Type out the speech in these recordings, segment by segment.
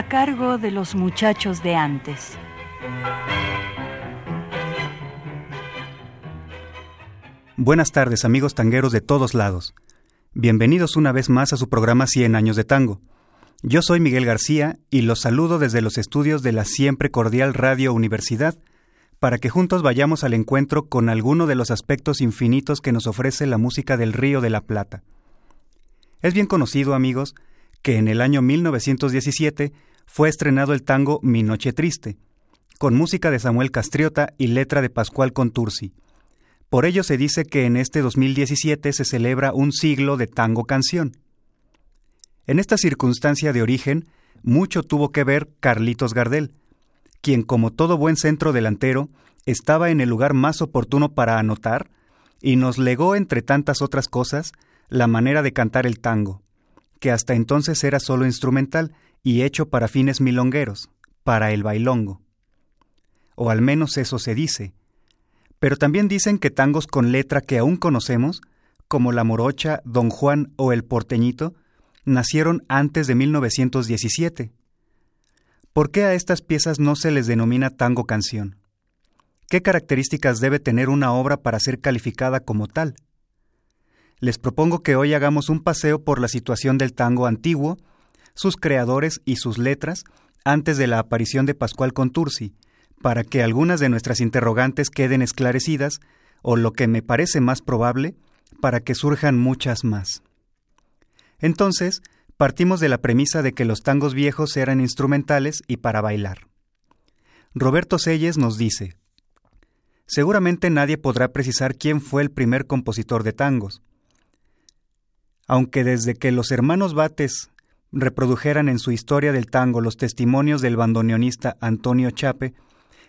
A cargo de los muchachos de antes. Buenas tardes amigos tangueros de todos lados. Bienvenidos una vez más a su programa 100 años de tango. Yo soy Miguel García y los saludo desde los estudios de la siempre cordial Radio Universidad para que juntos vayamos al encuentro con alguno de los aspectos infinitos que nos ofrece la música del Río de la Plata. Es bien conocido, amigos, que en el año 1917 fue estrenado el tango Mi Noche Triste, con música de Samuel Castriota y letra de Pascual Contursi. Por ello se dice que en este 2017 se celebra un siglo de tango canción. En esta circunstancia de origen, mucho tuvo que ver Carlitos Gardel, quien como todo buen centro delantero estaba en el lugar más oportuno para anotar y nos legó, entre tantas otras cosas, la manera de cantar el tango, que hasta entonces era solo instrumental y hecho para fines milongueros, para el bailongo. O al menos eso se dice. Pero también dicen que tangos con letra que aún conocemos, como La Morocha, Don Juan o El Porteñito, nacieron antes de 1917. ¿Por qué a estas piezas no se les denomina tango canción? ¿Qué características debe tener una obra para ser calificada como tal? les propongo que hoy hagamos un paseo por la situación del tango antiguo, sus creadores y sus letras, antes de la aparición de Pascual Contursi, para que algunas de nuestras interrogantes queden esclarecidas, o lo que me parece más probable, para que surjan muchas más. Entonces, partimos de la premisa de que los tangos viejos eran instrumentales y para bailar. Roberto Selles nos dice, Seguramente nadie podrá precisar quién fue el primer compositor de tangos, aunque desde que los hermanos Bates reprodujeran en su historia del tango los testimonios del bandoneonista Antonio Chape,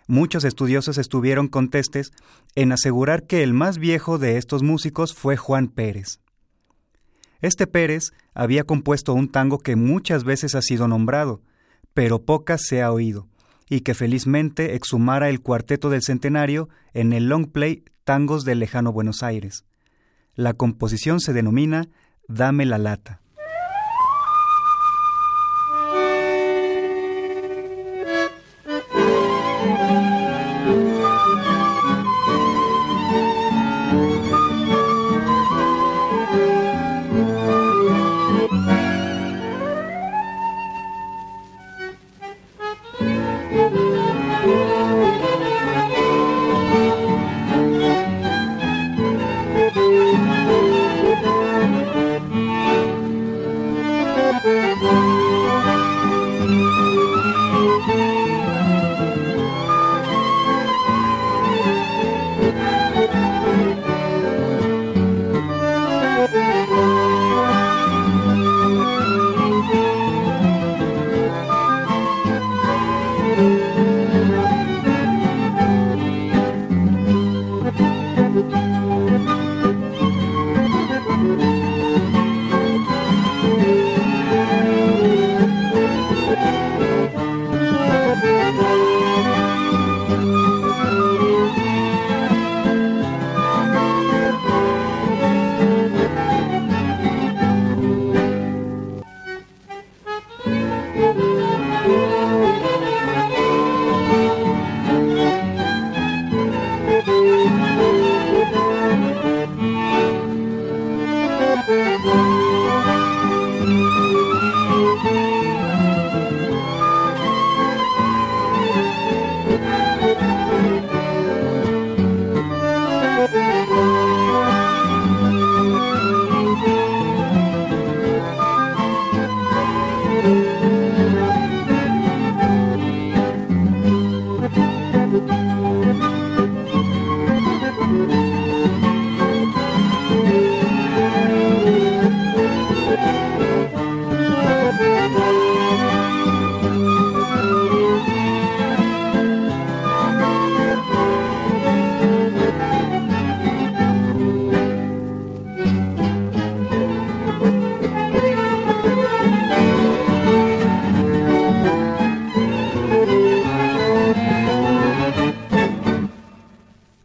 muchos estudiosos estuvieron contestes en asegurar que el más viejo de estos músicos fue Juan Pérez. Este Pérez había compuesto un tango que muchas veces ha sido nombrado, pero pocas se ha oído, y que felizmente exhumara el cuarteto del centenario en el long play Tangos del lejano Buenos Aires. La composición se denomina Dame la lata.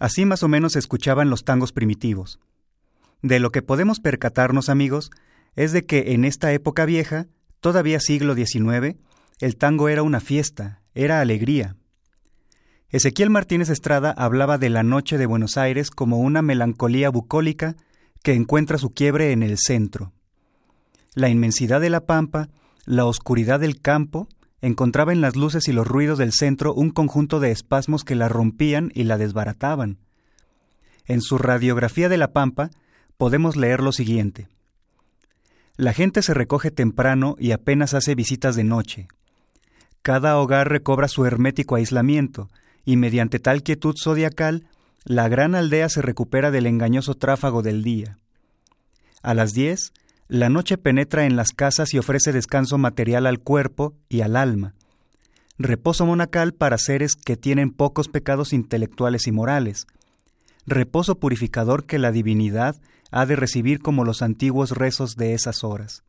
Así más o menos se escuchaban los tangos primitivos. De lo que podemos percatarnos, amigos, es de que en esta época vieja, todavía siglo XIX, el tango era una fiesta, era alegría. Ezequiel Martínez Estrada hablaba de la noche de Buenos Aires como una melancolía bucólica que encuentra su quiebre en el centro. La inmensidad de la pampa, la oscuridad del campo, encontraba en las luces y los ruidos del centro un conjunto de espasmos que la rompían y la desbarataban. En su radiografía de la pampa podemos leer lo siguiente. La gente se recoge temprano y apenas hace visitas de noche. Cada hogar recobra su hermético aislamiento, y mediante tal quietud zodiacal, la gran aldea se recupera del engañoso tráfago del día. A las diez, la noche penetra en las casas y ofrece descanso material al cuerpo y al alma, reposo monacal para seres que tienen pocos pecados intelectuales y morales, reposo purificador que la divinidad ha de recibir como los antiguos rezos de esas horas.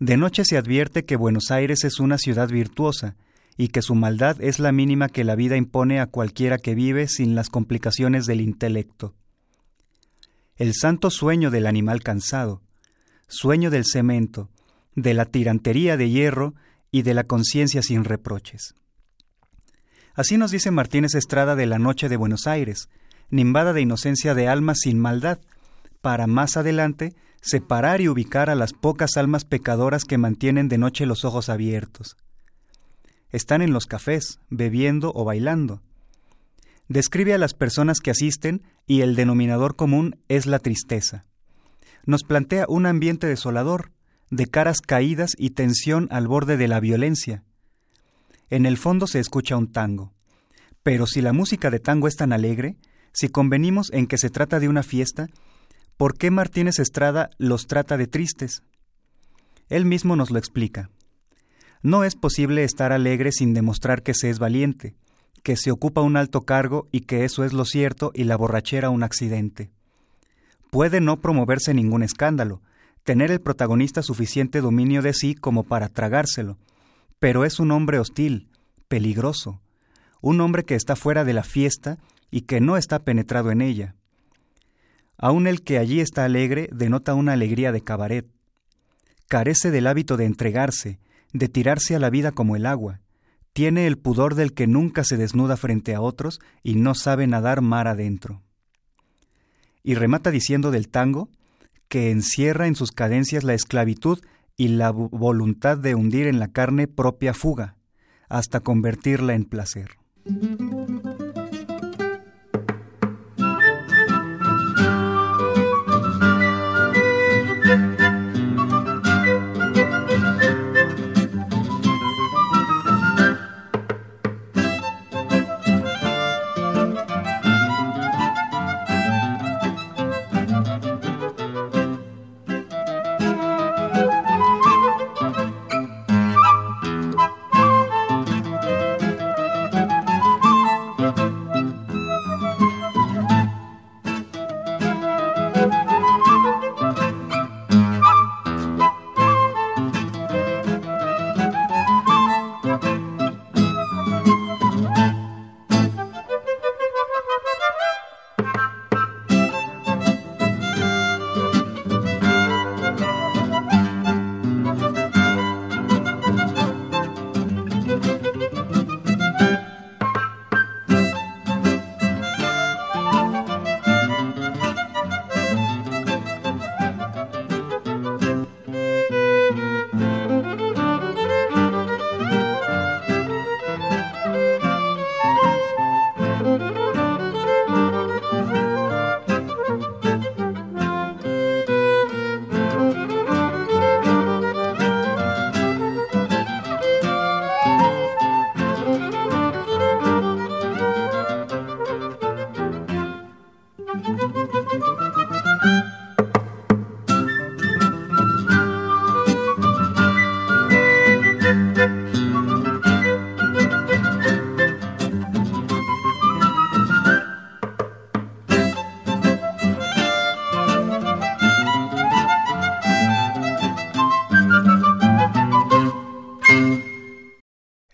De noche se advierte que Buenos Aires es una ciudad virtuosa, y que su maldad es la mínima que la vida impone a cualquiera que vive sin las complicaciones del intelecto. El santo sueño del animal cansado, sueño del cemento, de la tirantería de hierro y de la conciencia sin reproches. Así nos dice Martínez Estrada de la noche de Buenos Aires, nimbada de inocencia de almas sin maldad, para más adelante separar y ubicar a las pocas almas pecadoras que mantienen de noche los ojos abiertos. Están en los cafés, bebiendo o bailando. Describe a las personas que asisten y el denominador común es la tristeza. Nos plantea un ambiente desolador, de caras caídas y tensión al borde de la violencia. En el fondo se escucha un tango. Pero si la música de tango es tan alegre, si convenimos en que se trata de una fiesta, ¿por qué Martínez Estrada los trata de tristes? Él mismo nos lo explica. No es posible estar alegre sin demostrar que se es valiente, que se ocupa un alto cargo y que eso es lo cierto y la borrachera un accidente. Puede no promoverse ningún escándalo, tener el protagonista suficiente dominio de sí como para tragárselo, pero es un hombre hostil, peligroso, un hombre que está fuera de la fiesta y que no está penetrado en ella. Aun el que allí está alegre denota una alegría de cabaret. Carece del hábito de entregarse, de tirarse a la vida como el agua. Tiene el pudor del que nunca se desnuda frente a otros y no sabe nadar mar adentro. Y remata diciendo del tango que encierra en sus cadencias la esclavitud y la voluntad de hundir en la carne propia fuga, hasta convertirla en placer.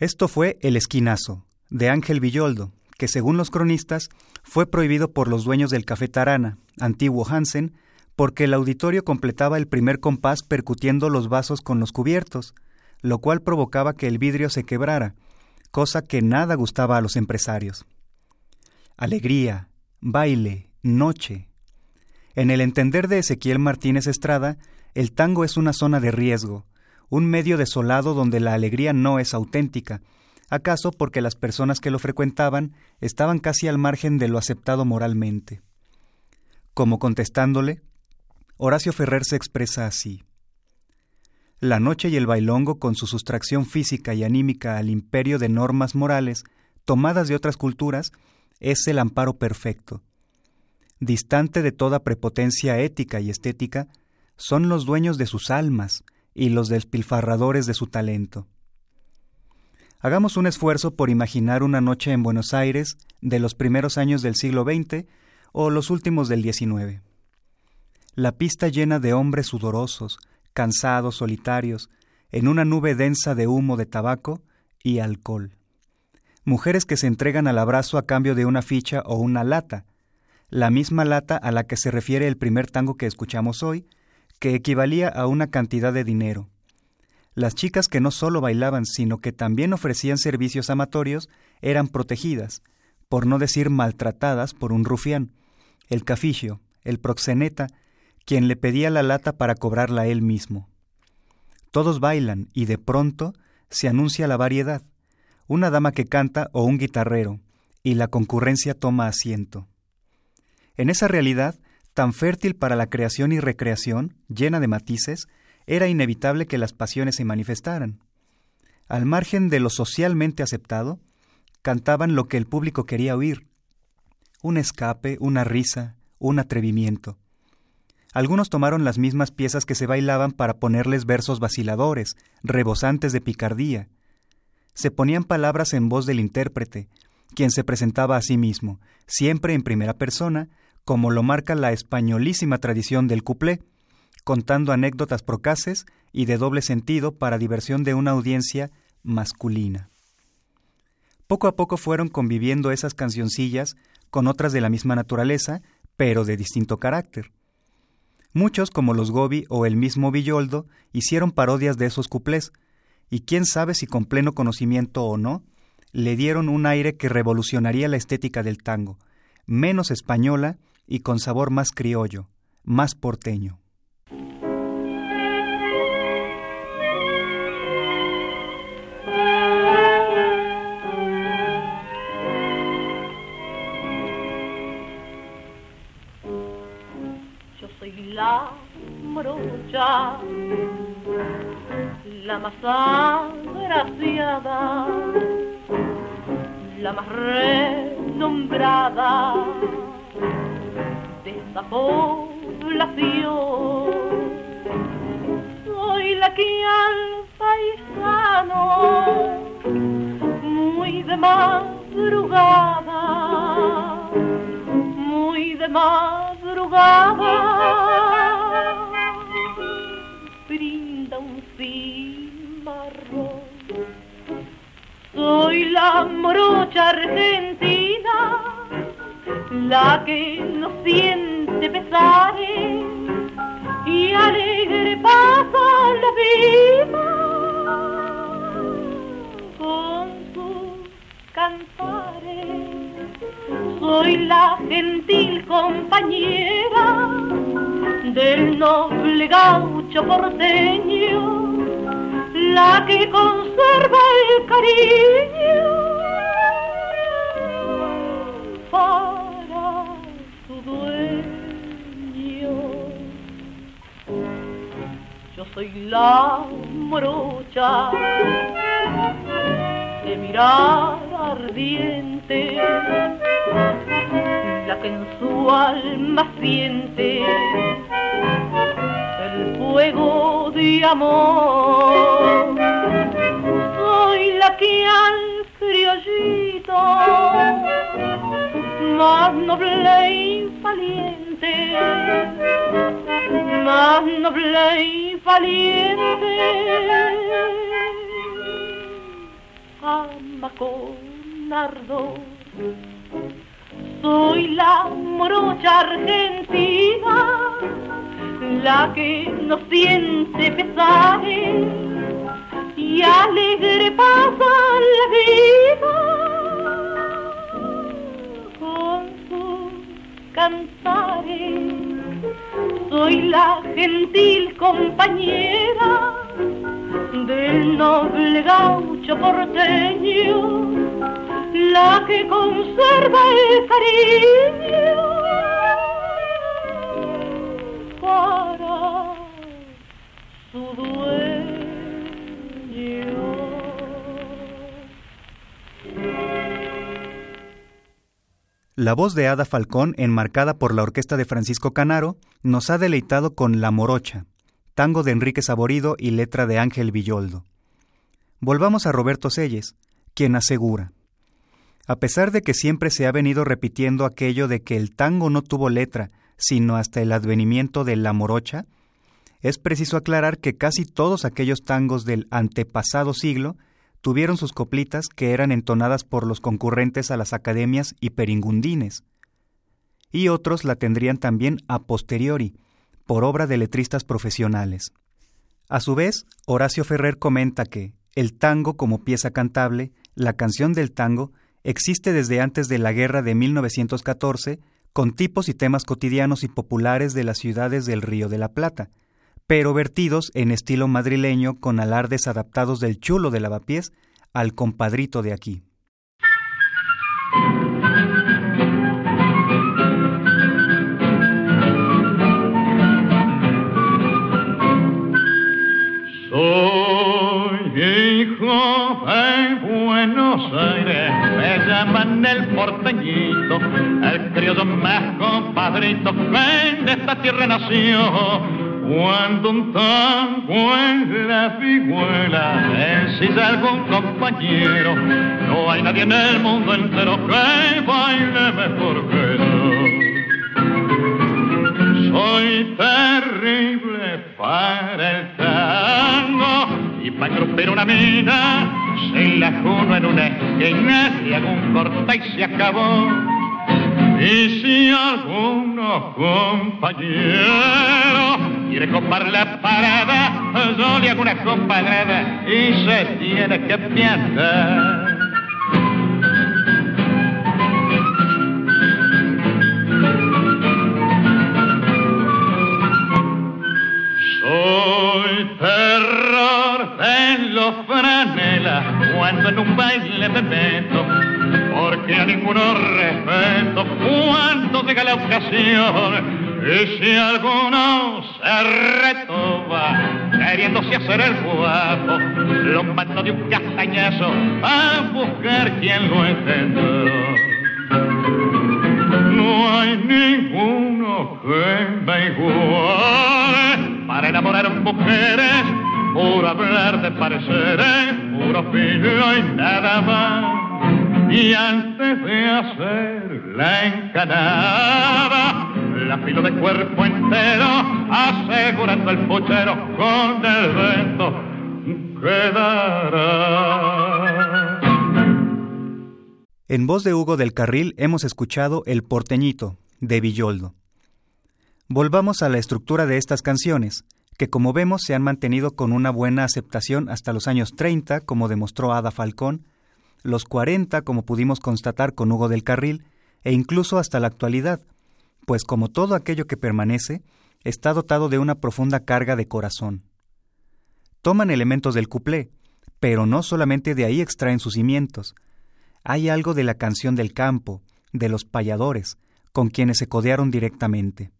Esto fue El Esquinazo, de Ángel Villoldo, que según los cronistas fue prohibido por los dueños del Café Tarana, antiguo Hansen, porque el auditorio completaba el primer compás percutiendo los vasos con los cubiertos, lo cual provocaba que el vidrio se quebrara, cosa que nada gustaba a los empresarios. Alegría, baile, noche. En el entender de Ezequiel Martínez Estrada, el tango es una zona de riesgo, un medio desolado donde la alegría no es auténtica, acaso porque las personas que lo frecuentaban estaban casi al margen de lo aceptado moralmente. Como contestándole, Horacio Ferrer se expresa así. La noche y el bailongo, con su sustracción física y anímica al imperio de normas morales tomadas de otras culturas, es el amparo perfecto. Distante de toda prepotencia ética y estética, son los dueños de sus almas y los despilfarradores de su talento. Hagamos un esfuerzo por imaginar una noche en Buenos Aires de los primeros años del siglo XX o los últimos del XIX. La pista llena de hombres sudorosos, cansados, solitarios, en una nube densa de humo de tabaco y alcohol. Mujeres que se entregan al abrazo a cambio de una ficha o una lata, la misma lata a la que se refiere el primer tango que escuchamos hoy, que equivalía a una cantidad de dinero. Las chicas que no solo bailaban, sino que también ofrecían servicios amatorios, eran protegidas, por no decir maltratadas por un rufián, el caficio, el proxeneta, quien le pedía la lata para cobrarla él mismo. Todos bailan y de pronto se anuncia la variedad, una dama que canta o un guitarrero, y la concurrencia toma asiento. En esa realidad, tan fértil para la creación y recreación, llena de matices, era inevitable que las pasiones se manifestaran. Al margen de lo socialmente aceptado, cantaban lo que el público quería oír. Un escape, una risa, un atrevimiento. Algunos tomaron las mismas piezas que se bailaban para ponerles versos vaciladores, rebosantes de picardía. Se ponían palabras en voz del intérprete, quien se presentaba a sí mismo, siempre en primera persona, como lo marca la españolísima tradición del cuplé, contando anécdotas procaces y de doble sentido para diversión de una audiencia masculina. Poco a poco fueron conviviendo esas cancioncillas con otras de la misma naturaleza, pero de distinto carácter. Muchos, como los Gobi o el mismo Villoldo, hicieron parodias de esos cuplés, y quién sabe si con pleno conocimiento o no, le dieron un aire que revolucionaría la estética del tango, menos española y con sabor más criollo, más porteño. la morocha, la más agraciada, la más renombrada de esta población. Soy la que al paisano, muy de madrugada, muy de madrugada, Soy la morocha argentina, la que no siente pesares y alegre pasa la vida con sus cantares. Soy la gentil compañera del noble gaucho porteño la que conserva el cariño soy la morocha de mirar ardiente, la que en su alma siente el fuego de amor. Soy la que al criollito más noble y valiente, más noble y valiente, ama con ardor. Soy la morocha argentina, la que no siente pesares y alegre pasa gentil compañera del noble gaucho porteño, la que conserva el cariño para su La voz de Ada Falcón, enmarcada por la orquesta de Francisco Canaro, nos ha deleitado con La Morocha, tango de Enrique Saborido y letra de Ángel Villoldo. Volvamos a Roberto Selles, quien asegura, a pesar de que siempre se ha venido repitiendo aquello de que el tango no tuvo letra, sino hasta el advenimiento de La Morocha, es preciso aclarar que casi todos aquellos tangos del antepasado siglo tuvieron sus coplitas que eran entonadas por los concurrentes a las academias y peringundines, y otros la tendrían también a posteriori, por obra de letristas profesionales. A su vez, Horacio Ferrer comenta que el tango como pieza cantable, la canción del tango, existe desde antes de la guerra de 1914 con tipos y temas cotidianos y populares de las ciudades del Río de la Plata, pero vertidos en estilo madrileño con alardes adaptados del chulo de lavapiés al compadrito de aquí. Soy hijo de Buenos Aires, me llaman el porteñito, el criollo más compadrito de esta tierra nació cuando un tango en la figuela ensilla algún compañero, no hay nadie en el mundo entero que baile mejor que yo. Soy terrible para el tango y para engrupir una mina, se la juno en una esquina y hago un corta y se acabó. Y si alguno compañero quiere copar la parada, yo le hago una compadrada y se tiene que piantar. Soy terror de los franelas cuando en un baile me meto, porque a ninguno respeto cuando llega la ocasión y si alguno se retoba, queriéndose hacer el guapo, lo mando de un castañazo a buscar quien lo entendió. No hay ninguno que me iguale para enamorar mujeres, puro hablar de pareceres, puro filo y nada más. Y antes de hacer la encanada, la filo de cuerpo entero, asegurando el puchero con el vento quedará. En voz de Hugo del Carril hemos escuchado El porteñito, de Villoldo. Volvamos a la estructura de estas canciones, que como vemos se han mantenido con una buena aceptación hasta los años 30, como demostró Ada Falcón, los 40, como pudimos constatar con Hugo del Carril, e incluso hasta la actualidad, pues como todo aquello que permanece, está dotado de una profunda carga de corazón. Toman elementos del cuplé, pero no solamente de ahí extraen sus cimientos. Hay algo de la canción del campo, de los payadores, con quienes se codearon directamente.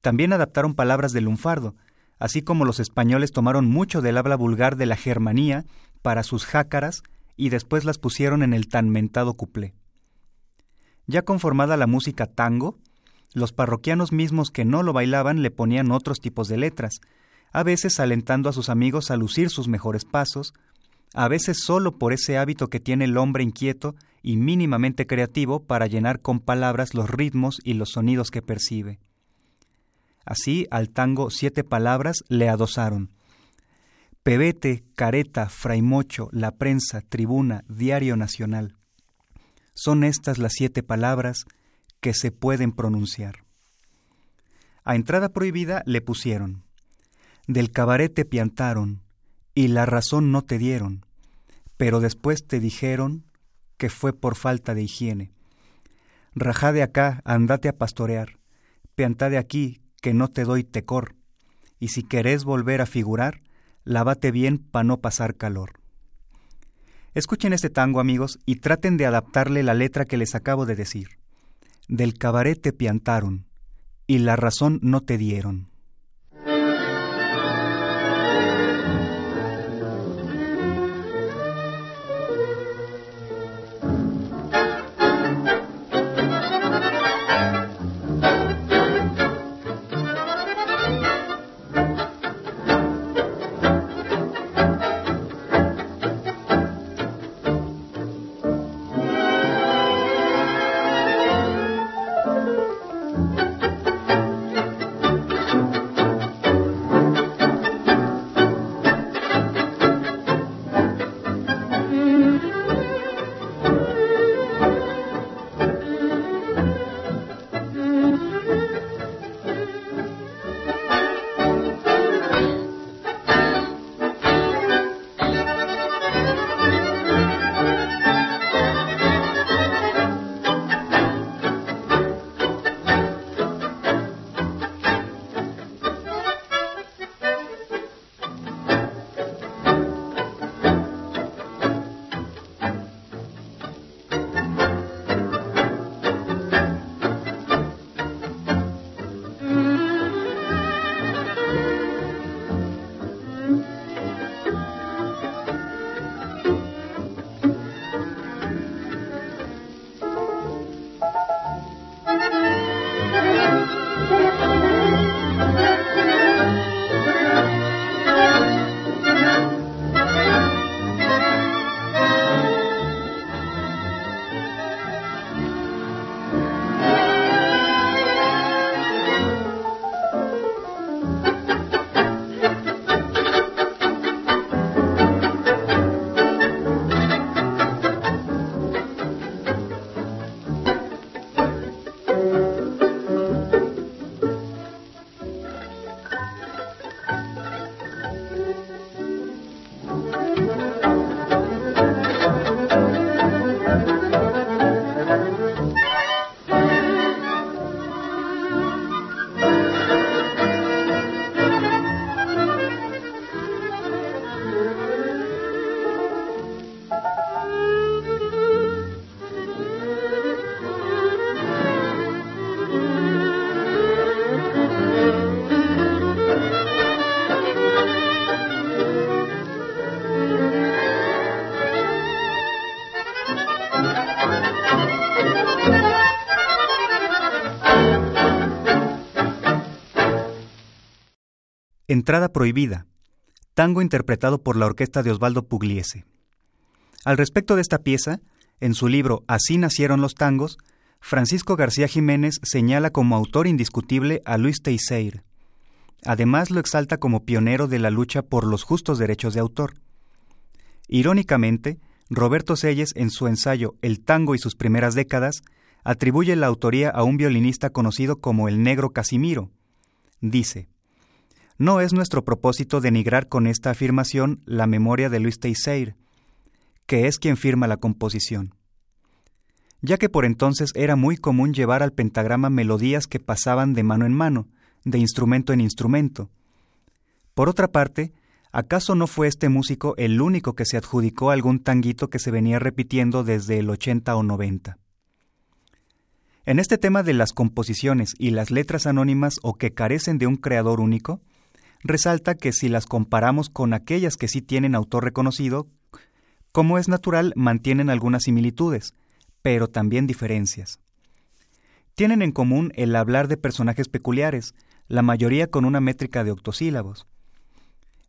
También adaptaron palabras del lunfardo, así como los españoles tomaron mucho del habla vulgar de la Germanía para sus jácaras y después las pusieron en el tan mentado cuplé. Ya conformada la música tango, los parroquianos mismos que no lo bailaban le ponían otros tipos de letras, a veces alentando a sus amigos a lucir sus mejores pasos, a veces solo por ese hábito que tiene el hombre inquieto y mínimamente creativo para llenar con palabras los ritmos y los sonidos que percibe. Así al tango siete palabras le adosaron. Pebete, careta, fraimocho, la prensa, tribuna, diario nacional. son estas las siete palabras que se pueden pronunciar. A entrada prohibida le pusieron, del cabaret te piantaron, y la razón no te dieron, pero después te dijeron que fue por falta de higiene. Rajá de acá, andate a pastorear, piantá de aquí, que no te doy tecor, y si querés volver a figurar, lávate bien pa' no pasar calor. Escuchen este tango, amigos, y traten de adaptarle la letra que les acabo de decir. Del cabaret te piantaron, y la razón no te dieron. Entrada prohibida, tango interpretado por la orquesta de Osvaldo Pugliese. Al respecto de esta pieza, en su libro Así nacieron los tangos, Francisco García Jiménez señala como autor indiscutible a Luis Teixeira. Además lo exalta como pionero de la lucha por los justos derechos de autor. Irónicamente, Roberto Selles, en su ensayo El tango y sus primeras décadas, atribuye la autoría a un violinista conocido como el Negro Casimiro. Dice, no es nuestro propósito denigrar con esta afirmación la memoria de Luis Teixeira, que es quien firma la composición, ya que por entonces era muy común llevar al pentagrama melodías que pasaban de mano en mano, de instrumento en instrumento. Por otra parte, ¿acaso no fue este músico el único que se adjudicó algún tanguito que se venía repitiendo desde el 80 o 90? En este tema de las composiciones y las letras anónimas o que carecen de un creador único, resalta que si las comparamos con aquellas que sí tienen autor reconocido, como es natural, mantienen algunas similitudes, pero también diferencias. Tienen en común el hablar de personajes peculiares, la mayoría con una métrica de octosílabos.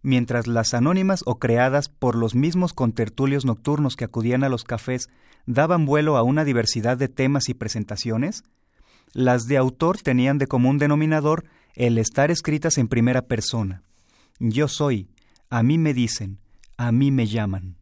Mientras las anónimas o creadas por los mismos contertulios nocturnos que acudían a los cafés daban vuelo a una diversidad de temas y presentaciones, las de autor tenían de común denominador el estar escritas en primera persona. Yo soy, a mí me dicen, a mí me llaman.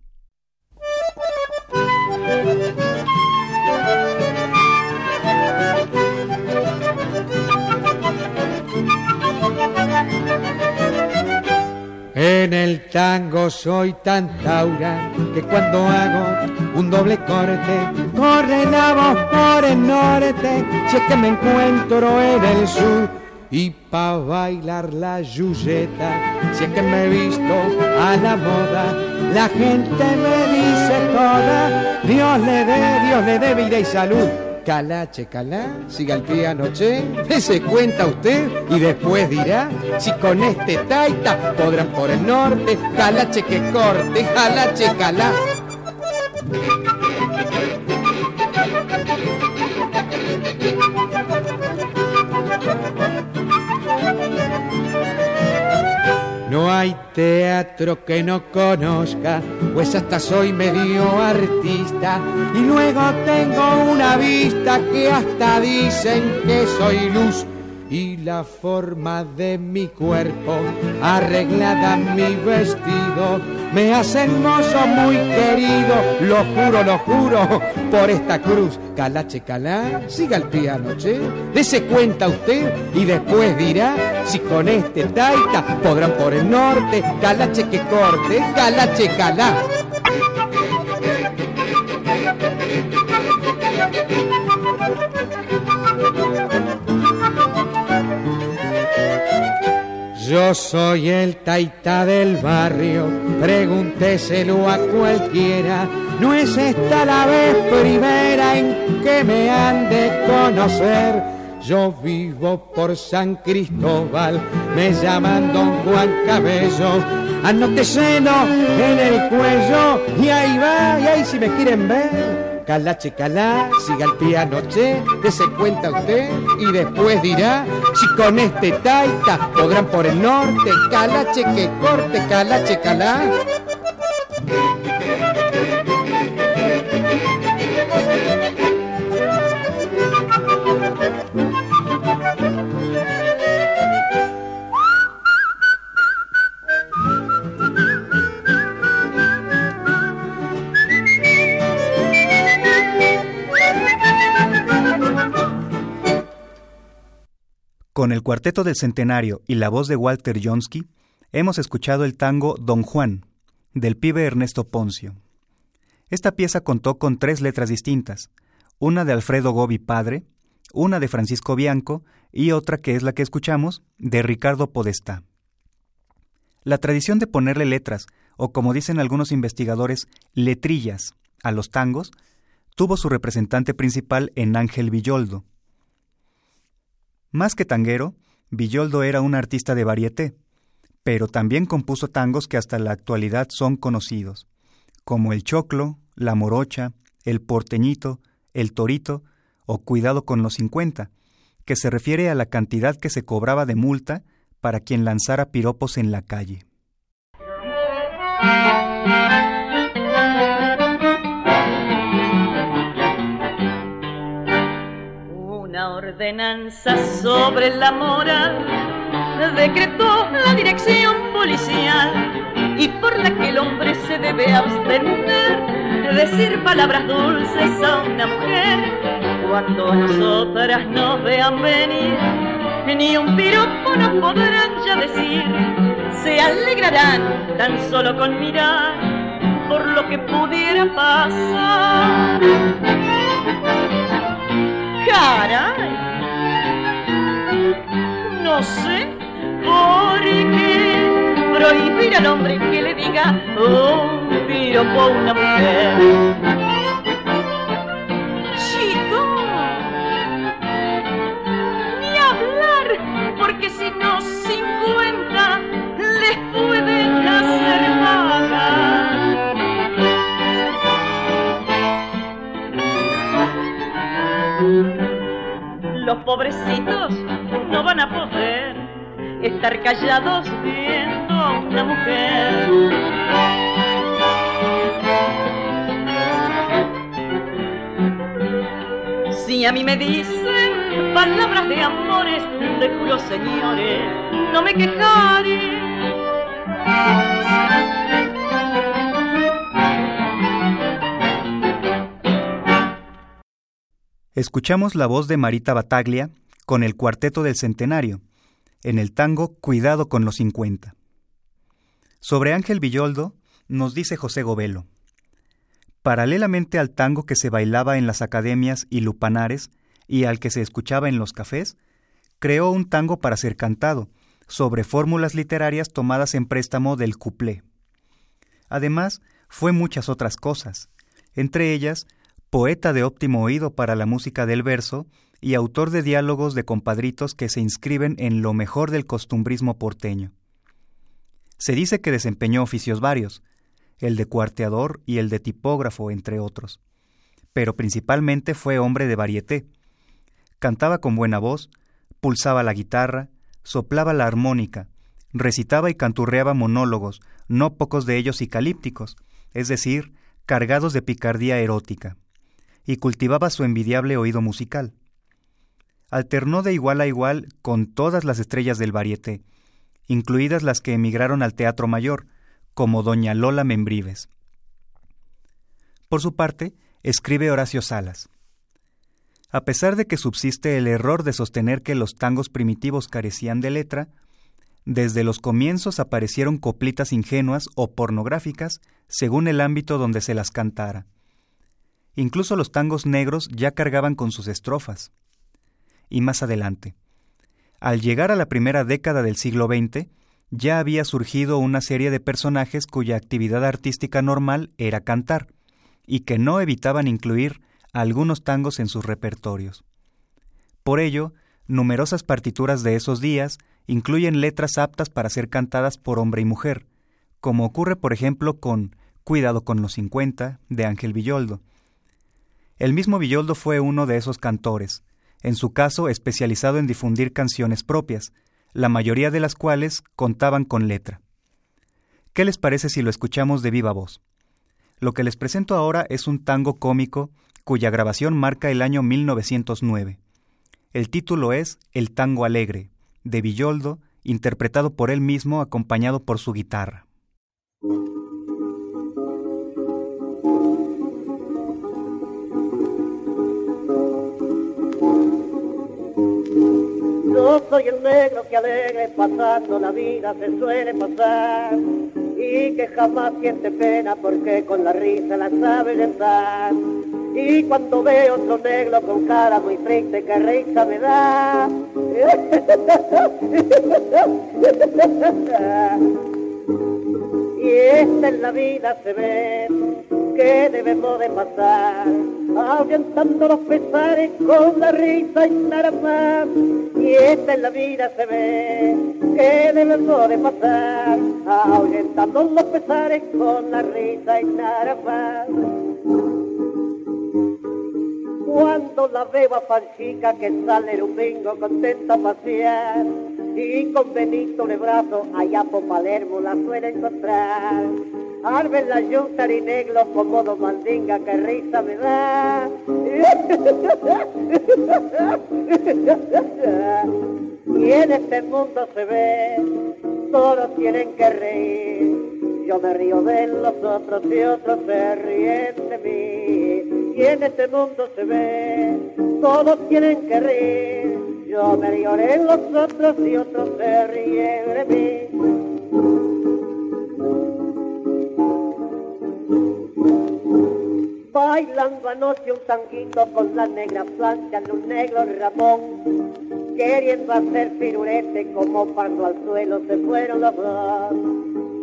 En el tango soy tan taura que cuando hago un doble corte corre la por el norte, si es que me encuentro en el sur y pa' bailar la yuyeta. Si es que me he visto a la moda la gente me dice toda Dios le dé, Dios le dé vida y salud. Calache, calá, siga el pie anoche, se cuenta usted y después dirá si con este taita podrán por el norte, calache que corte, calache, calá. No hay teatro que no conozca, pues hasta soy medio artista. Y luego tengo una vista que hasta dicen que soy luz. Y la forma de mi cuerpo, arreglada mi vestido, me hace hermoso muy querido, lo juro, lo juro, por esta cruz. Calache, calá, siga el piano, che, dese cuenta usted y después dirá si con este taita podrán por el norte, calache que corte, calache, calá. Yo soy el taita del barrio, pregúnteselo a cualquiera. No es esta la vez primera en que me han de conocer. Yo vivo por San Cristóbal, me llaman Don Juan Cabello. Anóteselo en el cuello y ahí va, y ahí si me quieren ver. Calá, siga el piano, che, se cuenta usted y después dirá si con este taita podrán por el norte, calache que corte, calache, calá. Con el cuarteto del centenario y la voz de Walter Jonsky, hemos escuchado el tango Don Juan, del pibe Ernesto Poncio. Esta pieza contó con tres letras distintas, una de Alfredo Gobi padre, una de Francisco Bianco y otra que es la que escuchamos, de Ricardo Podestá. La tradición de ponerle letras, o como dicen algunos investigadores, letrillas, a los tangos, tuvo su representante principal en Ángel Villoldo, más que tanguero, Villoldo era un artista de varieté, pero también compuso tangos que hasta la actualidad son conocidos, como el choclo, la morocha, el porteñito, el torito o cuidado con los cincuenta, que se refiere a la cantidad que se cobraba de multa para quien lanzara piropos en la calle. Ordenanza sobre la moral decretó la dirección policial y por la que el hombre se debe abstener de decir palabras dulces a una mujer cuando nosotras nos vean venir. Ni un piropo nos podrán ya decir se alegrarán tan solo con mirar por lo que pudiera pasar prohibir al hombre que le diga un piropo a una mujer. Chico, ni hablar, porque si no cincuenta les pueden hacer pagar. Los pobrecitos no van a poder estar callados viendo a una mujer. Si a mí me dicen palabras de amores, de juro señores, no me quejaré. Escuchamos la voz de Marita Bataglia con el Cuarteto del Centenario, en el tango Cuidado con los 50. Sobre Ángel Villoldo nos dice José Govelo. Paralelamente al tango que se bailaba en las academias y lupanares y al que se escuchaba en los cafés, creó un tango para ser cantado, sobre fórmulas literarias tomadas en préstamo del cuplé. Además, fue muchas otras cosas, entre ellas, poeta de óptimo oído para la música del verso y autor de diálogos de compadritos que se inscriben en lo mejor del costumbrismo porteño. Se dice que desempeñó oficios varios, el de cuarteador y el de tipógrafo, entre otros, pero principalmente fue hombre de varieté. Cantaba con buena voz, pulsaba la guitarra, soplaba la armónica, recitaba y canturreaba monólogos, no pocos de ellos icalípticos, es decir, cargados de picardía erótica, y cultivaba su envidiable oído musical. Alternó de igual a igual con todas las estrellas del varieté, incluidas las que emigraron al Teatro Mayor, como doña Lola Membrives. Por su parte, escribe Horacio Salas. A pesar de que subsiste el error de sostener que los tangos primitivos carecían de letra, desde los comienzos aparecieron coplitas ingenuas o pornográficas según el ámbito donde se las cantara. Incluso los tangos negros ya cargaban con sus estrofas. Y más adelante. Al llegar a la primera década del siglo XX, ya había surgido una serie de personajes cuya actividad artística normal era cantar, y que no evitaban incluir algunos tangos en sus repertorios. Por ello, numerosas partituras de esos días incluyen letras aptas para ser cantadas por hombre y mujer, como ocurre por ejemplo con Cuidado con los 50 de Ángel Villoldo. El mismo Villoldo fue uno de esos cantores, en su caso especializado en difundir canciones propias, la mayoría de las cuales contaban con letra. ¿Qué les parece si lo escuchamos de viva voz? Lo que les presento ahora es un tango cómico cuya grabación marca el año 1909. El título es El tango alegre, de Villoldo, interpretado por él mismo acompañado por su guitarra. Yo soy el negro que alegre pasando la vida se suele pasar y que jamás siente pena porque con la risa la sabe lentar. Y cuando veo otro negro con cara muy triste, que risa me da. Y esta en la vida se ve que debemos de pasar, ahuyentando los pesares con la risa y nada más. Y esta en la vida se ve que debemos de pasar, ahuyentando los pesares con la risa y más. Cuando la veo a Panchica que sale el domingo contenta a pasear y con Benito de brazo allá por Palermo la suele encontrar. Al ver la yunta y negro como dos mandinga que risa me da. Y en este mundo se ve, todos tienen que reír. Yo me río de los otros y otros se ríen de mí. Y en este mundo se ve, todos tienen que reír. Yo me río de los otros y otros se ríen de mí. Bailando anoche un tanguito con la negra plancha de un negro Ramón, queriendo hacer pirurete como cuando al suelo se fueron los dos.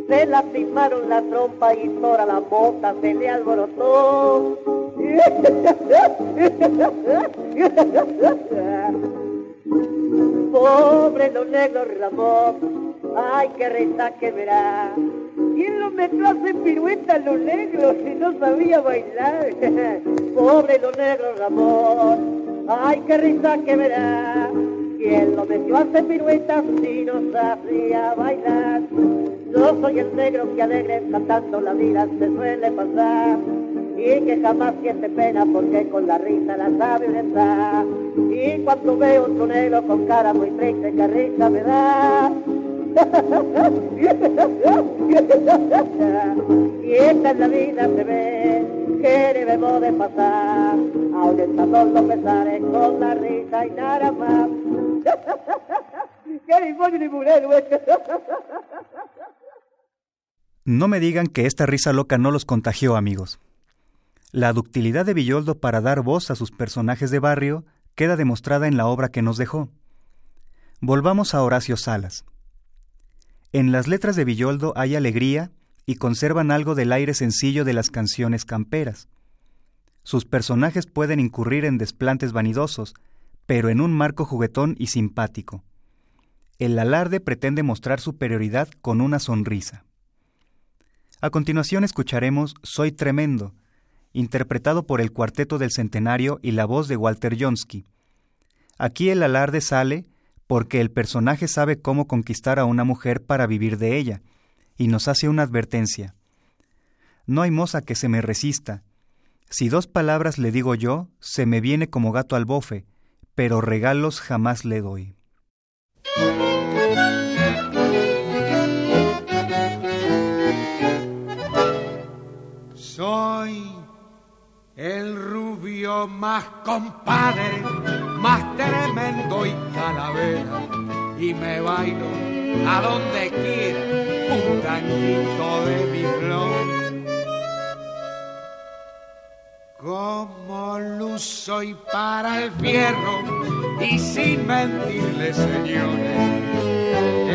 Se lastimaron la trompa y toda la boca se le alborotó. Pobre los negros Ramón, ay qué risa que verá. ¿Quién lo metió a hacer pirueta a los negros si no sabía bailar? Pobre los negros Ramón, ay qué risa que verá. ¿Quién lo metió a hacer piruetas si no sabía bailar? Yo soy el negro que alegre cantando la vida se suele pasar y que jamás siente pena porque con la risa la sabe. Y cuando veo un negro con cara muy triste, que risa me da. Y esta es la vida se ve que debemos de pasar, ahuyentando los pesares con la risa y nada más. ¡Qué ni pollo ni mulero, No me digan que esta risa loca no los contagió, amigos. La ductilidad de Villoldo para dar voz a sus personajes de barrio queda demostrada en la obra que nos dejó. Volvamos a Horacio Salas. En las letras de Villoldo hay alegría y conservan algo del aire sencillo de las canciones camperas. Sus personajes pueden incurrir en desplantes vanidosos, pero en un marco juguetón y simpático. El alarde pretende mostrar superioridad con una sonrisa. A continuación escucharemos Soy Tremendo, interpretado por el Cuarteto del Centenario y la voz de Walter Jonsky. Aquí el alarde sale porque el personaje sabe cómo conquistar a una mujer para vivir de ella, y nos hace una advertencia. No hay moza que se me resista. Si dos palabras le digo yo, se me viene como gato al bofe, pero regalos jamás le doy. Soy el rubio más compadre, más tremendo y calavera, y me bailo a donde quiera un tanguito de mi flor. Como luz soy para el fierro y sin mentirle señores,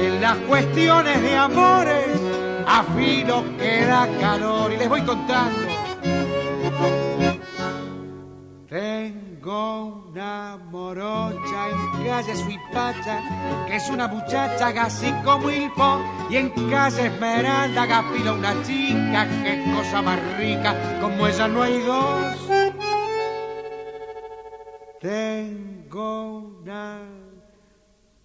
en las cuestiones de amores afino que da calor y les voy contando. Tengo una morocha en calle Suipacha, que es una muchacha así como Ilpo, y en calle Esmeralda gafila una chica, que cosa más rica, como ella no hay dos. Tengo una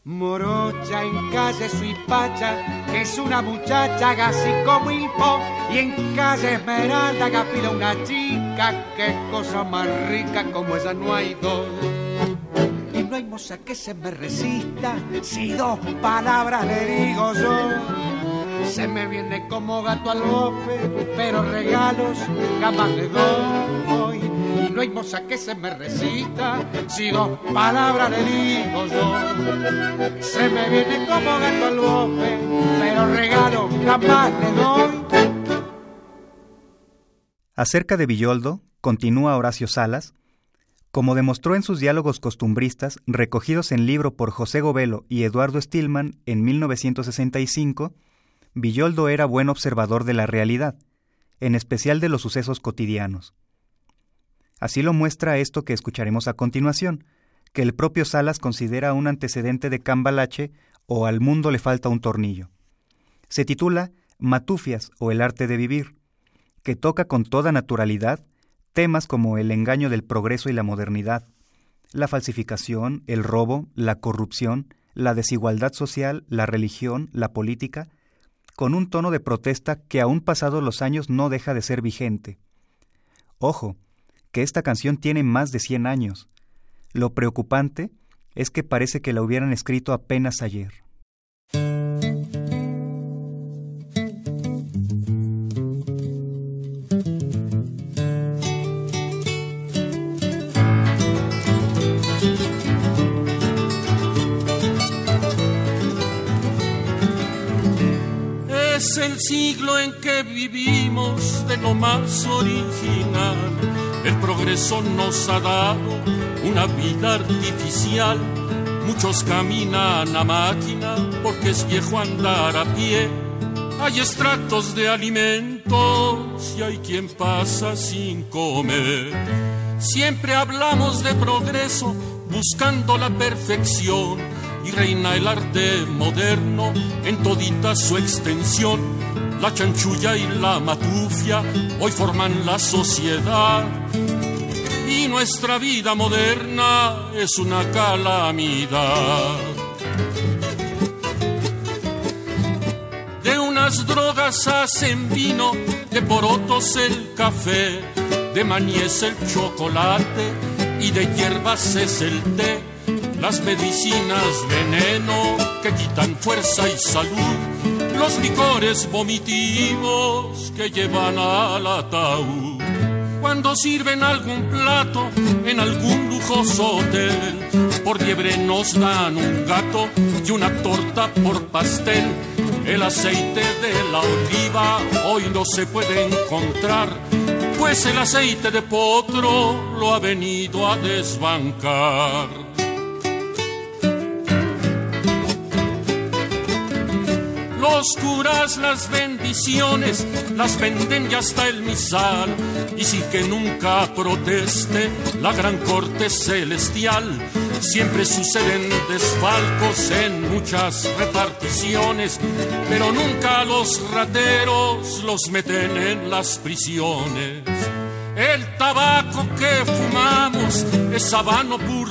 Morocha en calle Suipacha, que es una muchacha así como Ilpo, y en calle Esmeralda gafila una chica, que cosa más rica, como ella no hay dos. Y no hay moza que se me resista, si dos palabras le digo yo. Se me viene como gato al bofe, pero regalos jamás le doy. No hay que se me resista, si dos palabras le. Se me viene como gato al bofe, pero regalos jamás le. Acerca de Villoldo, continúa Horacio Salas, como demostró en sus diálogos costumbristas recogidos en libro por José Govelo y Eduardo Stillman en 1965, Villoldo era buen observador de la realidad, en especial de los sucesos cotidianos. Así lo muestra esto que escucharemos a continuación, que el propio Salas considera un antecedente de Cambalache o Al mundo le falta un tornillo. Se titula Matufias o el arte de vivir, que toca con toda naturalidad temas como el engaño del progreso y la modernidad, la falsificación, el robo, la corrupción, la desigualdad social, la religión, la política, con un tono de protesta que aún pasados los años no deja de ser vigente. Ojo, que esta canción tiene más de 100 años. Lo preocupante es que parece que la hubieran escrito apenas ayer. Es el siglo en que vivimos de lo más original. El progreso nos ha dado una vida artificial. Muchos caminan a máquina porque es viejo andar a pie. Hay estratos de alimentos y hay quien pasa sin comer. Siempre hablamos de progreso buscando la perfección y reina el arte moderno en todita su extensión. La chanchulla y la matufia hoy forman la sociedad nuestra vida moderna es una calamidad. De unas drogas hacen vino, de porotos el café, de maníes el chocolate y de hierbas es el té las medicinas veneno que quitan fuerza y salud, los licores vomitivos que llevan al ataúd. Cuando sirven algún plato en algún lujoso hotel, por liebre nos dan un gato y una torta por pastel. El aceite de la oliva hoy no se puede encontrar, pues el aceite de potro lo ha venido a desbancar. Los curas las bendiciones las venden ya hasta el misal. Y si que nunca proteste la gran corte celestial, siempre suceden desfalcos en muchas reparticiones, pero nunca los rateros los meten en las prisiones. El tabaco que fumamos es habano pur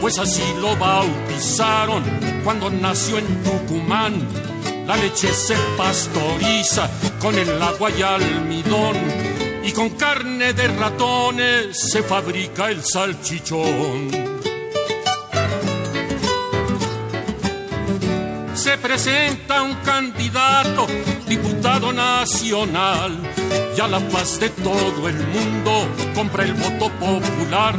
pues así lo bautizaron cuando nació en Tucumán. La leche se pastoriza con el agua y almidón y con carne de ratones se fabrica el salchichón. Se presenta un candidato, diputado nacional, y a la paz de todo el mundo compra el voto popular.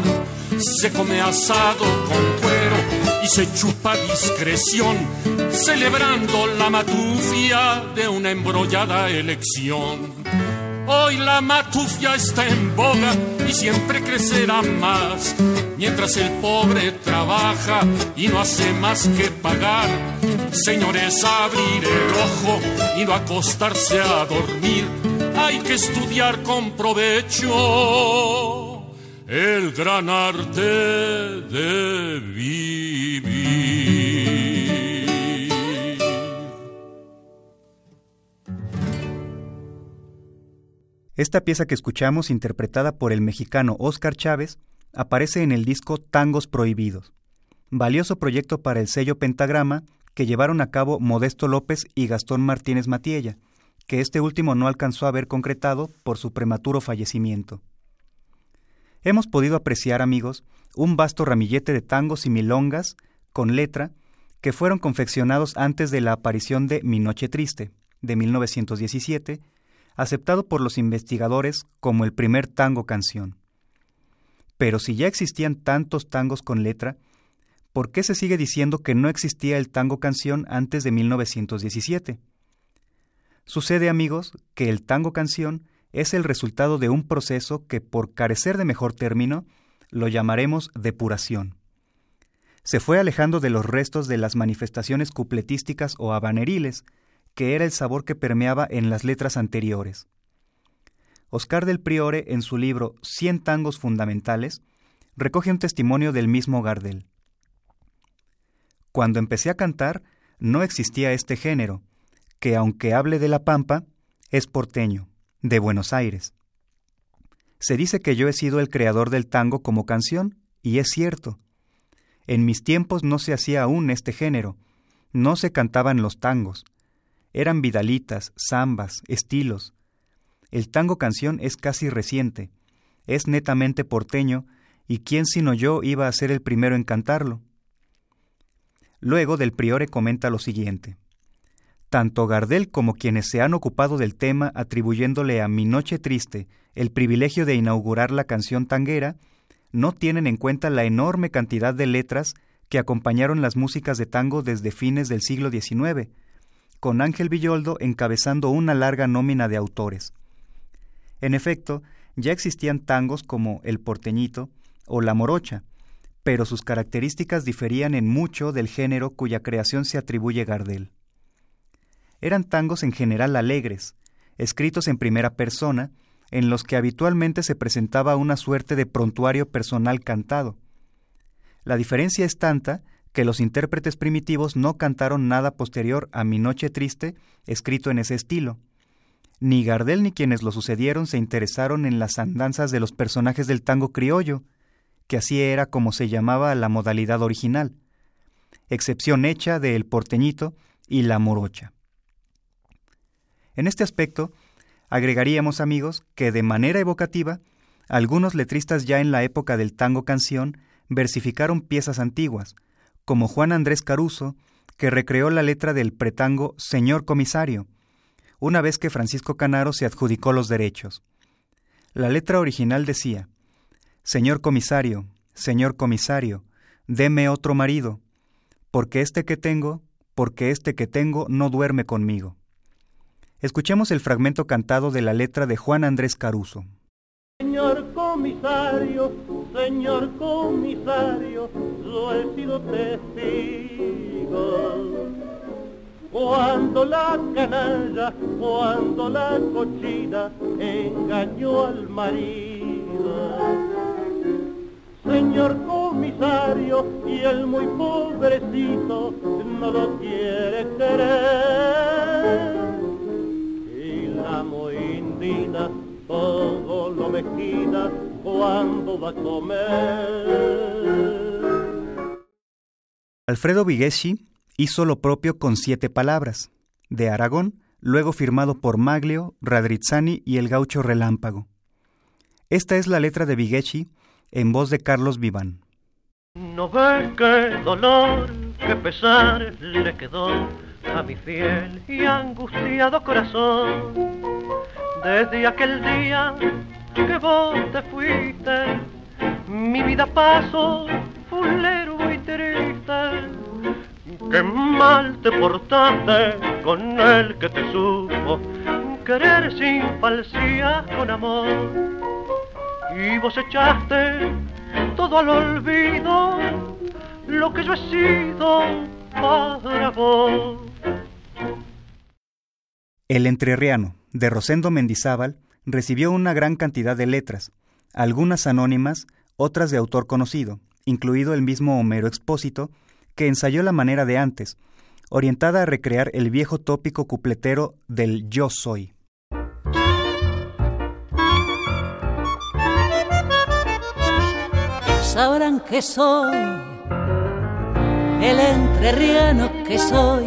Se come asado con cuero y se chupa discreción, celebrando la matufia de una embrollada elección. Hoy la matufia está en boga y siempre crecerá más, mientras el pobre trabaja y no hace más que pagar. Señores, abrir el ojo y no acostarse a dormir, hay que estudiar con provecho el gran arte de vivir. Esta pieza que escuchamos, interpretada por el mexicano Oscar Chávez, aparece en el disco Tangos Prohibidos, valioso proyecto para el sello Pentagrama que llevaron a cabo Modesto López y Gastón Martínez Matiella, que este último no alcanzó a ver concretado por su prematuro fallecimiento hemos podido apreciar, amigos, un vasto ramillete de tangos y milongas con letra que fueron confeccionados antes de la aparición de Mi Noche Triste, de 1917, aceptado por los investigadores como el primer tango canción. Pero si ya existían tantos tangos con letra, ¿por qué se sigue diciendo que no existía el tango canción antes de 1917? Sucede, amigos, que el tango canción es el resultado de un proceso que, por carecer de mejor término, lo llamaremos depuración. Se fue alejando de los restos de las manifestaciones cupletísticas o habaneriles, que era el sabor que permeaba en las letras anteriores. Oscar del Priore, en su libro Cien tangos fundamentales, recoge un testimonio del mismo Gardel. Cuando empecé a cantar, no existía este género, que aunque hable de la pampa, es porteño de Buenos Aires. Se dice que yo he sido el creador del tango como canción, y es cierto. En mis tiempos no se hacía aún este género, no se cantaban los tangos, eran vidalitas, zambas, estilos. El tango canción es casi reciente, es netamente porteño, y quién sino yo iba a ser el primero en cantarlo. Luego del priore comenta lo siguiente. Tanto Gardel como quienes se han ocupado del tema atribuyéndole a Mi Noche Triste el privilegio de inaugurar la canción tanguera, no tienen en cuenta la enorme cantidad de letras que acompañaron las músicas de tango desde fines del siglo XIX, con Ángel Villoldo encabezando una larga nómina de autores. En efecto, ya existían tangos como El Porteñito o La Morocha, pero sus características diferían en mucho del género cuya creación se atribuye Gardel. Eran tangos en general alegres, escritos en primera persona, en los que habitualmente se presentaba una suerte de prontuario personal cantado. La diferencia es tanta que los intérpretes primitivos no cantaron nada posterior a Mi Noche Triste, escrito en ese estilo. Ni Gardel ni quienes lo sucedieron se interesaron en las andanzas de los personajes del tango criollo, que así era como se llamaba la modalidad original, excepción hecha de El Porteñito y La Morocha. En este aspecto, agregaríamos, amigos, que de manera evocativa, algunos letristas ya en la época del tango canción versificaron piezas antiguas, como Juan Andrés Caruso, que recreó la letra del pretango Señor Comisario, una vez que Francisco Canaro se adjudicó los derechos. La letra original decía, Señor Comisario, Señor Comisario, deme otro marido, porque este que tengo, porque este que tengo no duerme conmigo. Escuchemos el fragmento cantado de la letra de Juan Andrés Caruso. Señor comisario, señor comisario, yo he sido testigo. Cuando la canalla, cuando la cochina engañó al marido. Señor comisario, y el muy pobrecito no lo quiere querer. Y la muy indina todo lo mezquina cuando va a comer. Alfredo Vigeschi hizo lo propio con siete palabras, de Aragón, luego firmado por Maglio, Radrizzani y el gaucho Relámpago. Esta es la letra de Vigeschi en voz de Carlos Viván. No ve qué dolor, qué pesar le quedó a mi fiel y angustiado corazón. Desde aquel día que vos te fuiste, mi vida pasó fulero y triste. Qué mal te portaste con el que te supo querer sin falsía con amor. Y vos echaste todo al olvido lo que yo he sido para vos. El Entrerriano, de Rosendo Mendizábal, recibió una gran cantidad de letras, algunas anónimas, otras de autor conocido, incluido el mismo Homero Expósito, que ensayó la manera de antes, orientada a recrear el viejo tópico cupletero del yo soy. Sabrán que soy el entrerriano que soy,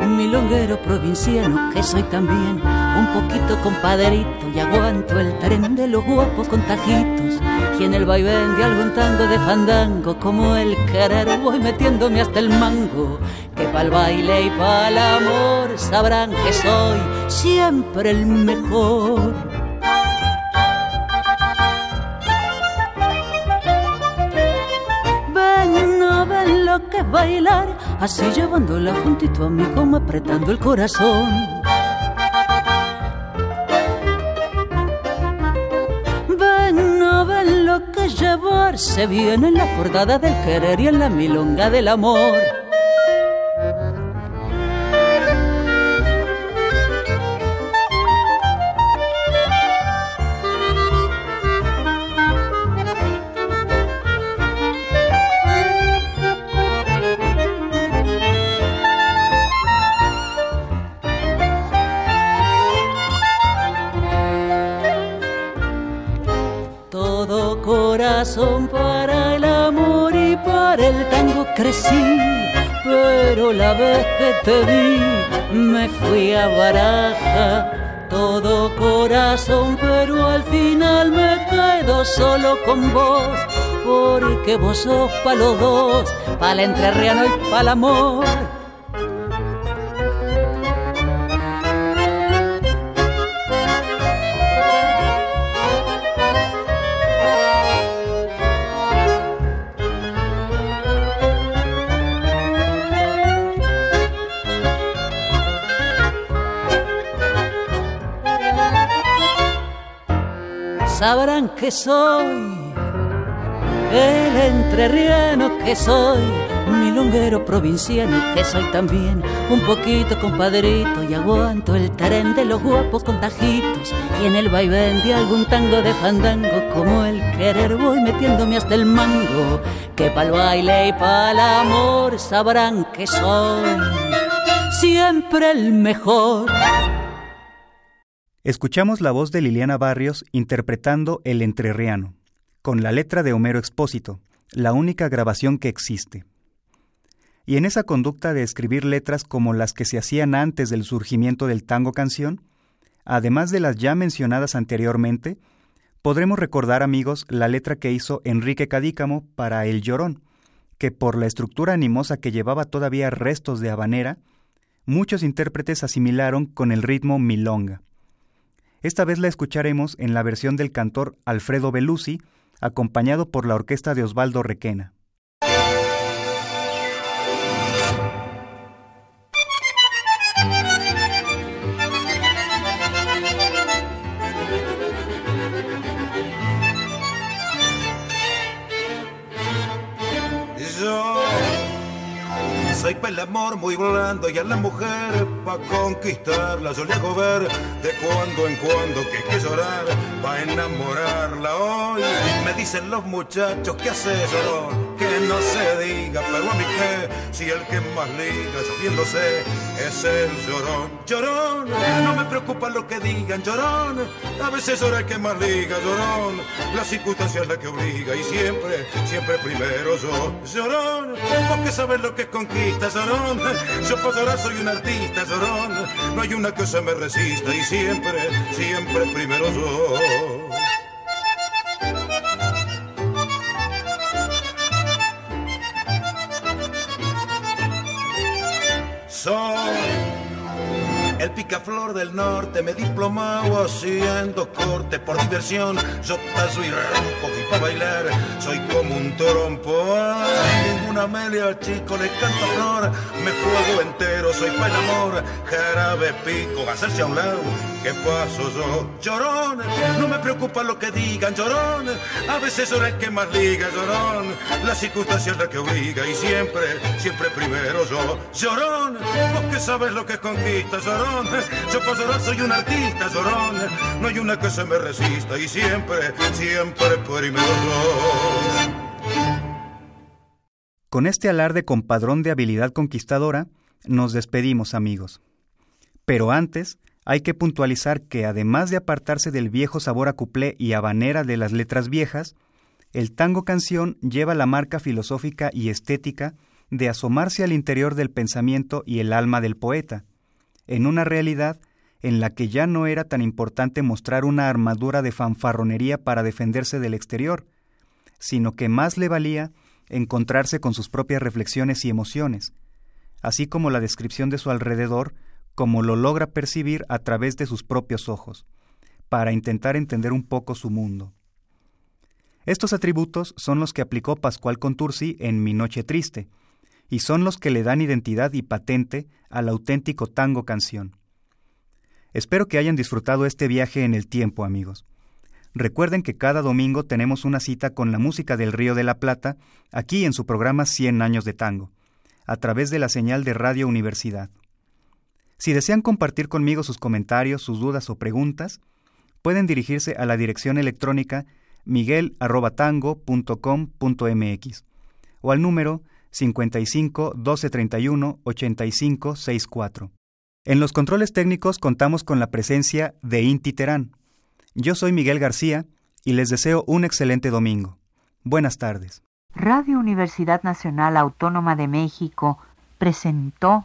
un milonguero provinciano que soy también, un poquito compadrito y aguanto el tren de los guapos contagitos y en el vaivén de algún tango de fandango como el querer voy metiéndome hasta el mango que pa'l baile y pa'l amor sabrán que soy siempre el mejor que bailar así llevándola juntito a mí como apretando el corazón. Ven no ven lo que llevarse bien en la cordada del querer y en la milonga del amor la vez que te vi me fui a baraja. Todo corazón, pero al final me quedo solo con vos, porque vos sos pa' los dos, pa' el entrerriano y pa' el amor. Que soy el entrerriano que soy, milonguero provinciano que soy también, un poquito compadrito y aguanto el tren de los guapos contagitos y en el vaivén de algún tango de fandango como el querer voy metiéndome hasta el mango, que pa'l baile y pa'l amor sabrán que soy siempre el mejor. Escuchamos la voz de Liliana Barrios interpretando El Entrerriano, con la letra de Homero Expósito, la única grabación que existe. Y en esa conducta de escribir letras como las que se hacían antes del surgimiento del tango canción, además de las ya mencionadas anteriormente, podremos recordar, amigos, la letra que hizo Enrique Cadícamo para El Llorón, que por la estructura animosa que llevaba todavía restos de habanera, muchos intérpretes asimilaron con el ritmo milonga. Esta vez la escucharemos en la versión del cantor Alfredo Belusi, acompañado por la orquesta de Osvaldo Requena. Para el amor muy blando y a la mujer pa' conquistarla yo le hago ver de cuando en cuando que hay que llorar pa' enamorarla hoy. Me dicen los muchachos que hace llorón, que no se diga, pero a mí que si el que más liga, yo bien lo sé, es el llorón. Llorón, no me preocupa lo que digan, llorón. A veces llora el que más liga, llorón. La circunstancia es la que obliga y siempre, siempre primero yo. Llorón, porque sabes lo que es conquista, llorón. Yo por llorar soy un artista, llorón. No hay una que se me resista y siempre, siempre primero yo. Soy el picaflor del norte, me diplomado haciendo corte por diversión. Yo tazo y rompo y para bailar soy como un trompo. Ay, ninguna melia chico le canto flor, me juego entero, soy para el amor. Jarabe pico, hacerse a un lado, ¿qué paso yo? Llorón, no me preocupa lo que digan, llorón. A veces soy el que más liga, llorón. La circunstancia es la que obliga y siempre, siempre primero yo. Llorón, vos que sabes lo que conquista, llorón. Yo por soy un artista, llorón. No hay una que se me resista y siempre, siempre. Con este alarde compadrón de habilidad conquistadora, nos despedimos amigos. Pero antes, hay que puntualizar que además de apartarse del viejo sabor a cuplé y habanera de las letras viejas, el tango canción lleva la marca filosófica y estética de asomarse al interior del pensamiento y el alma del poeta, en una realidad en la que ya no era tan importante mostrar una armadura de fanfarronería para defenderse del exterior, sino que más le valía encontrarse con sus propias reflexiones y emociones, así como la descripción de su alrededor como lo logra percibir a través de sus propios ojos, para intentar entender un poco su mundo. Estos atributos son los que aplicó Pascual Contursi en Mi Noche Triste, y son los que le dan identidad y patente al auténtico tango canción. Espero que hayan disfrutado este viaje en el tiempo, amigos. Recuerden que cada domingo tenemos una cita con la música del Río de la Plata, aquí en su programa 100 años de tango, a través de la señal de Radio Universidad. Si desean compartir conmigo sus comentarios, sus dudas o preguntas, pueden dirigirse a la dirección electrónica miguel.tango.com.mx o al número 55 1231 85 64. En los controles técnicos contamos con la presencia de Inti Terán. Yo soy Miguel García y les deseo un excelente domingo. Buenas tardes. Radio Universidad Nacional Autónoma de México presentó